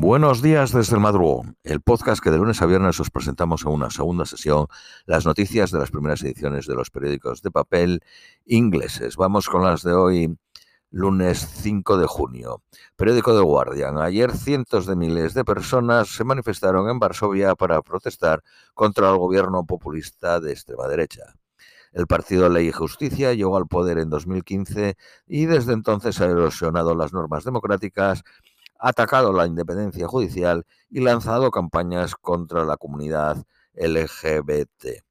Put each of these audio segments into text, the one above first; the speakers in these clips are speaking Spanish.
Buenos días desde el madrugón, el podcast que de lunes a viernes os presentamos en una segunda sesión las noticias de las primeras ediciones de los periódicos de papel ingleses. Vamos con las de hoy, lunes 5 de junio. Periódico The Guardian. Ayer cientos de miles de personas se manifestaron en Varsovia para protestar contra el gobierno populista de extrema derecha. El partido Ley y Justicia llegó al poder en 2015 y desde entonces ha erosionado las normas democráticas atacado la independencia judicial y lanzado campañas contra la comunidad LGBT.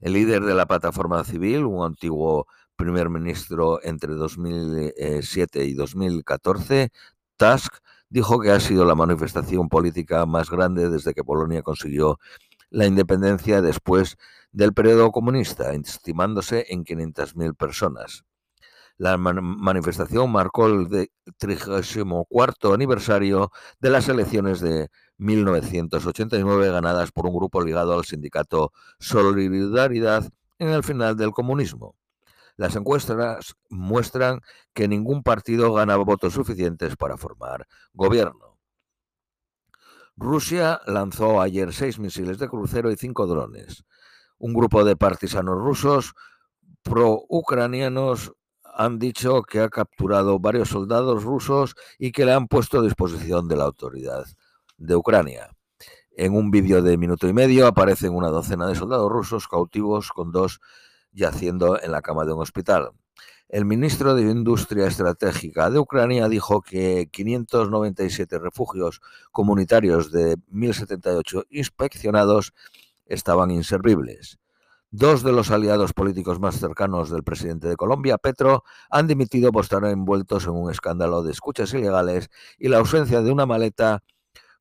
El líder de la plataforma civil, un antiguo primer ministro entre 2007 y 2014, Tusk, dijo que ha sido la manifestación política más grande desde que Polonia consiguió la independencia después del periodo comunista, estimándose en 500.000 personas. La manifestación marcó el 34 aniversario de las elecciones de 1989 ganadas por un grupo ligado al sindicato Solidaridad en el final del comunismo. Las encuestas muestran que ningún partido gana votos suficientes para formar gobierno. Rusia lanzó ayer seis misiles de crucero y cinco drones. Un grupo de partisanos rusos pro-ucranianos han dicho que ha capturado varios soldados rusos y que le han puesto a disposición de la autoridad de Ucrania. En un vídeo de minuto y medio aparecen una docena de soldados rusos cautivos con dos yaciendo en la cama de un hospital. El ministro de Industria Estratégica de Ucrania dijo que 597 refugios comunitarios de 1.078 inspeccionados estaban inservibles. Dos de los aliados políticos más cercanos del presidente de Colombia, Petro, han dimitido por estar envueltos en un escándalo de escuchas ilegales y la ausencia de una maleta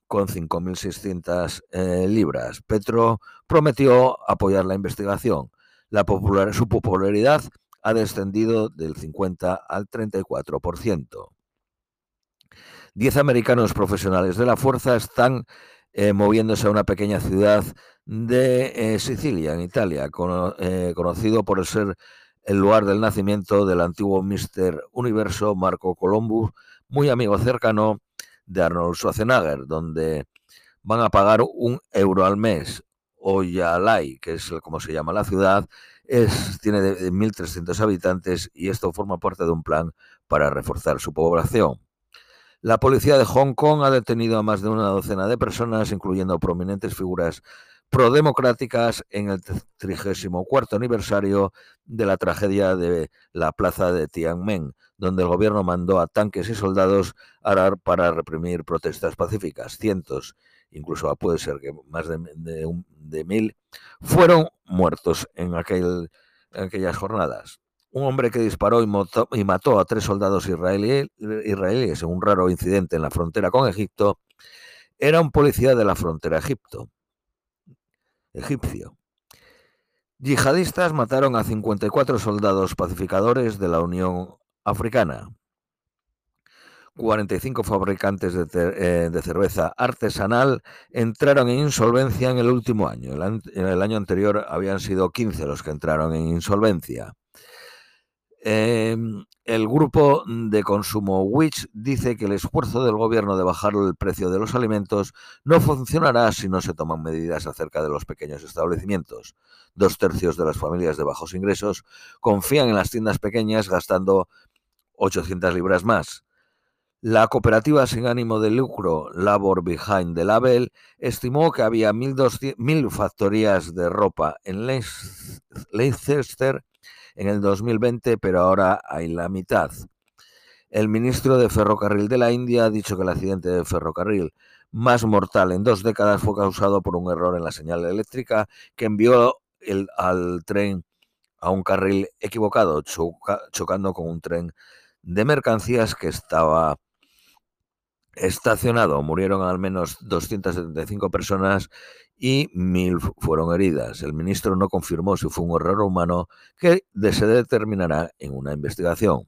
con 5.600 eh, libras. Petro prometió apoyar la investigación. La su popularidad ha descendido del 50 al 34%. Diez americanos profesionales de la fuerza están eh, moviéndose a una pequeña ciudad de eh, Sicilia, en Italia, eh, conocido por ser el lugar del nacimiento del antiguo Mister Universo Marco Columbus, muy amigo cercano de Arnold Schwarzenegger, donde van a pagar un euro al mes. Oyalay, que es como se llama la ciudad, es, tiene 1.300 habitantes y esto forma parte de un plan para reforzar su población. La policía de Hong Kong ha detenido a más de una docena de personas, incluyendo prominentes figuras prodemocráticas en el 34 aniversario de la tragedia de la plaza de Tiananmen, donde el gobierno mandó a tanques y soldados arar para reprimir protestas pacíficas. Cientos, incluso puede ser que más de, mil, fueron muertos en, aquel, en aquellas jornadas un hombre que disparó y, mató a tres soldados israelíes en un raro incidente en la frontera con Egipto, era un policía de la frontera Egipto, egipcio. Yihadistas mataron a 54 soldados pacificadores de la Unión Africana. 45 fabricantes de, eh, de, cerveza artesanal entraron en insolvencia en el último año. En el año anterior habían sido 15 los que entraron en insolvencia. Em, el grupo de consumo Witch dice que el esfuerzo del gobierno de bajar el precio de los alimentos no funcionará si no se toman medidas acerca de los pequeños establecimientos. Dos tercios de las familias de bajos ingresos confían en las tiendas pequeñas gastando 800 libras más. La cooperativa sin ánimo de lucro Labor Behind the Label estimó que había 1.000 factorías de ropa en Leicester en el 2020, pero ahora hay la mitad. El ministro de Ferrocarril de la India ha dicho que el accidente de ferrocarril más mortal en dos décadas fue causado por un error en la señal eléctrica que envió el, al tren a un carril equivocado, chocando con un tren de mercancías que estaba estacionado. Murieron al menos 275 personas y mil fueron heridas. El ministro no confirmó si fue un error humano que se determinará en una investigación.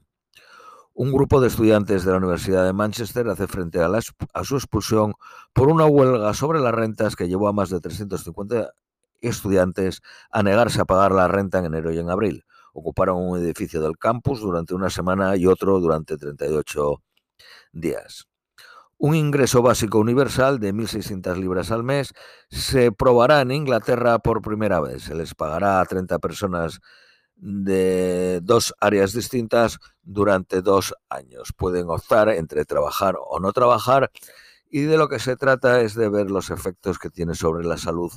Un grupo de estudiantes de la Universidad de Manchester hace frente a, a su expulsión por una huelga sobre las rentas que llevó a más de 350 estudiantes a negarse a pagar la renta en enero y en abril. Ocuparon un edificio del campus durante una semana y otro durante 38 días. Un ingreso básico universal de 1.600 libras al mes se probará en Inglaterra por primera vez. Se les pagará a 30 personas de dos áreas distintas durante dos años. Pueden optar entre trabajar o no trabajar y de lo que se trata es de ver los efectos que tiene sobre la salud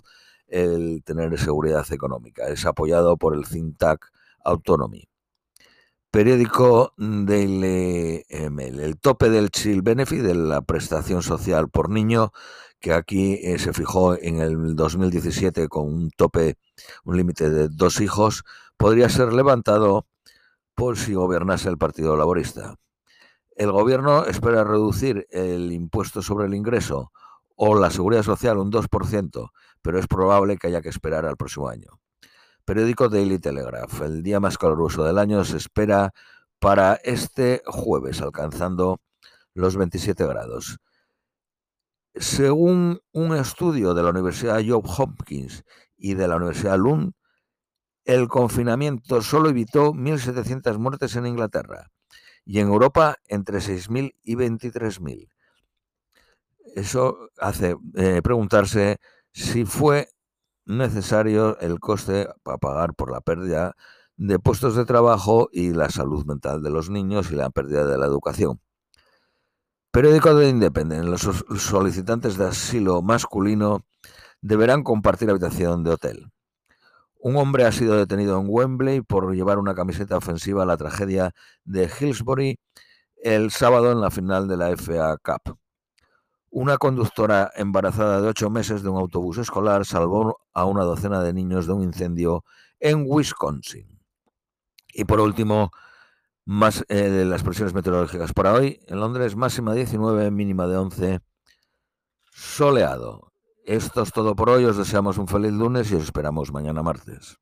el tener seguridad económica. Es apoyado por el think Autonomy. Periódico Daily ML. El tope del Child Benefit, de la prestación social por niño, que aquí eh, se fijó en el 2017 con un tope, un límite de dos hijos, podría ser levantado por si gobernase el Partido Laborista. El gobierno espera reducir el impuesto sobre el ingreso o la seguridad social un 2%, pero es probable que haya que esperar al próximo año. Periódico Daily Telegraph. El día más caluroso del año se espera para este jueves, alcanzando los 27 grados. Según un estudio de la Universidad Johns Hopkins y de la Universidad Lund, el confinamiento solo evitó 1.700 muertes en Inglaterra y en Europa entre 6.000 y 23.000. Eso hace eh, preguntarse si fue necesario el coste para pagar por la pérdida de puestos de trabajo y la salud mental de los niños y la pérdida de la educación. Periódico de Independent. Los solicitantes de asilo masculino deberán compartir habitación de hotel. Un hombre ha sido detenido en Wembley por llevar una camiseta ofensiva a la tragedia de Hillsbury el sábado en la final de la FA Cup. Una conductora embarazada de ocho meses de un autobús escolar salvó a una docena de niños de un incendio en Wisconsin. Y por último, más eh, de las presiones meteorológicas para hoy. En Londres, máxima 19, mínima de 11, soleado. Esto es todo por hoy. Os deseamos un feliz lunes y os esperamos mañana martes.